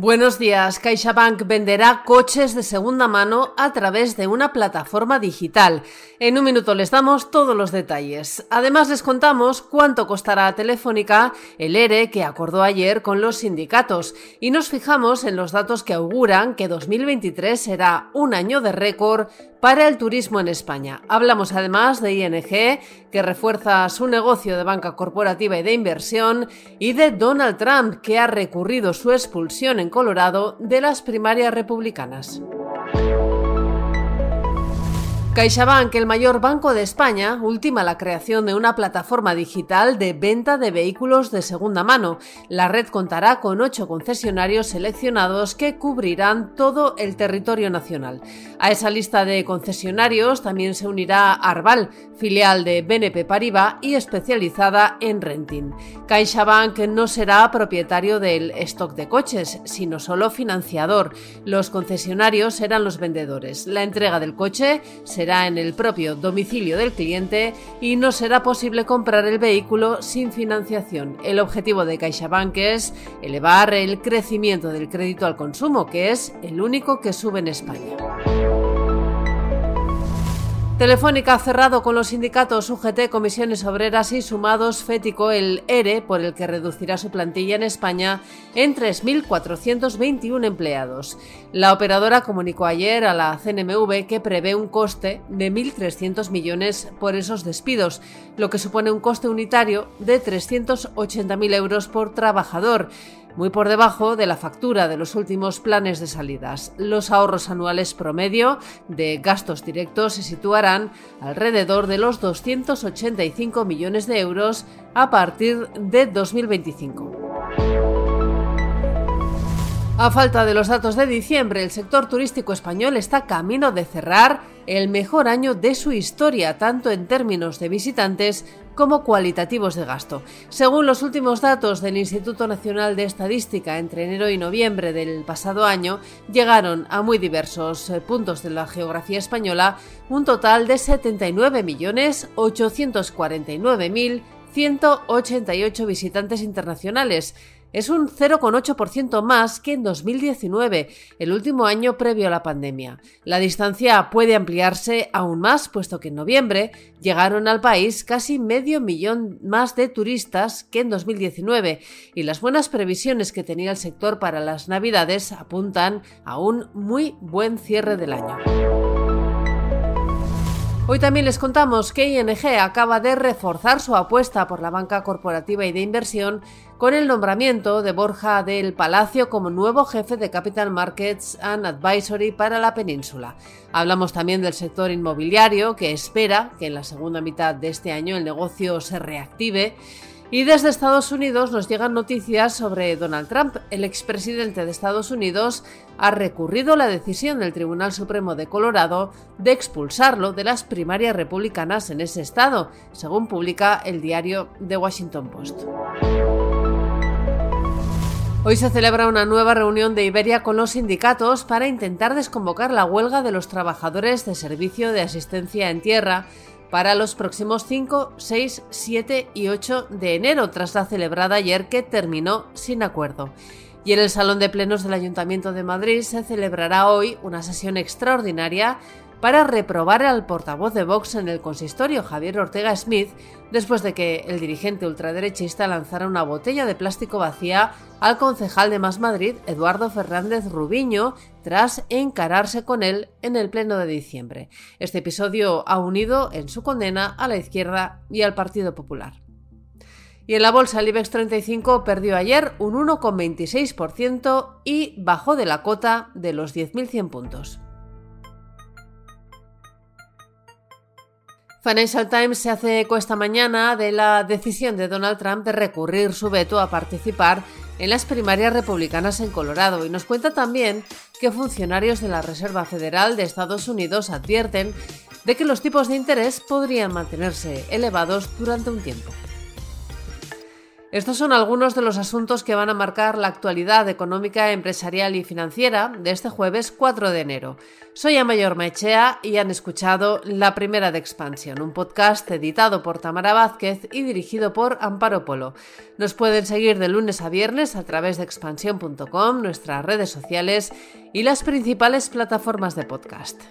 Buenos días. CaixaBank venderá coches de segunda mano a través de una plataforma digital. En un minuto les damos todos los detalles. Además les contamos cuánto costará a Telefónica el ERE que acordó ayer con los sindicatos y nos fijamos en los datos que auguran que 2023 será un año de récord para el turismo en España. Hablamos además de ING, que refuerza su negocio de banca corporativa y de inversión, y de Donald Trump, que ha recurrido su expulsión en Colorado de las primarias republicanas. CaixaBank, el mayor banco de España, ultima la creación de una plataforma digital de venta de vehículos de segunda mano. La red contará con ocho concesionarios seleccionados que cubrirán todo el territorio nacional. A esa lista de concesionarios también se unirá Arval, filial de BNP Paribas y especializada en renting. CaixaBank no será propietario del stock de coches, sino solo financiador. Los concesionarios serán los vendedores. La entrega del coche será en el propio domicilio del cliente y no será posible comprar el vehículo sin financiación. El objetivo de CaixaBank es elevar el crecimiento del crédito al consumo, que es el único que sube en España. Telefónica ha cerrado con los sindicatos UGT, Comisiones Obreras y Sumados Fético el ERE, por el que reducirá su plantilla en España en 3.421 empleados. La operadora comunicó ayer a la CNMV que prevé un coste de 1.300 millones por esos despidos, lo que supone un coste unitario de 380.000 euros por trabajador muy por debajo de la factura de los últimos planes de salidas. Los ahorros anuales promedio de gastos directos se situarán alrededor de los 285 millones de euros a partir de 2025. A falta de los datos de diciembre, el sector turístico español está camino de cerrar el mejor año de su historia, tanto en términos de visitantes como cualitativos de gasto. Según los últimos datos del Instituto Nacional de Estadística entre enero y noviembre del pasado año, llegaron a muy diversos eh, puntos de la geografía española un total de 79.849.188 visitantes internacionales, es un 0,8% más que en 2019, el último año previo a la pandemia. La distancia puede ampliarse aún más, puesto que en noviembre llegaron al país casi medio millón más de turistas que en 2019, y las buenas previsiones que tenía el sector para las Navidades apuntan a un muy buen cierre del año. Hoy también les contamos que ING acaba de reforzar su apuesta por la banca corporativa y de inversión con el nombramiento de Borja del Palacio como nuevo jefe de Capital Markets and Advisory para la península. Hablamos también del sector inmobiliario, que espera que en la segunda mitad de este año el negocio se reactive y desde Estados Unidos nos llegan noticias sobre Donald Trump. El expresidente de Estados Unidos ha recurrido la decisión del Tribunal Supremo de Colorado de expulsarlo de las primarias republicanas en ese estado, según publica el diario The Washington Post. Hoy se celebra una nueva reunión de Iberia con los sindicatos para intentar desconvocar la huelga de los trabajadores de servicio de asistencia en tierra para los próximos 5, 6, 7 y 8 de enero, tras la celebrada ayer que terminó sin acuerdo. Y en el Salón de Plenos del Ayuntamiento de Madrid se celebrará hoy una sesión extraordinaria para reprobar al portavoz de Vox en el consistorio, Javier Ortega Smith, después de que el dirigente ultraderechista lanzara una botella de plástico vacía al concejal de Más Madrid, Eduardo Fernández Rubiño, tras encararse con él en el pleno de diciembre. Este episodio ha unido en su condena a la izquierda y al Partido Popular. Y en la bolsa el IBEX 35 perdió ayer un 1,26% y bajó de la cota de los 10.100 puntos. Financial Times se hace eco esta mañana de la decisión de Donald Trump de recurrir su veto a participar en las primarias republicanas en Colorado y nos cuenta también que funcionarios de la Reserva Federal de Estados Unidos advierten de que los tipos de interés podrían mantenerse elevados durante un tiempo. Estos son algunos de los asuntos que van a marcar la actualidad económica, empresarial y financiera de este jueves 4 de enero. Soy Amayor Mechea y han escuchado La Primera de Expansión, un podcast editado por Tamara Vázquez y dirigido por Amparo Polo. Nos pueden seguir de lunes a viernes a través de expansión.com, nuestras redes sociales y las principales plataformas de podcast.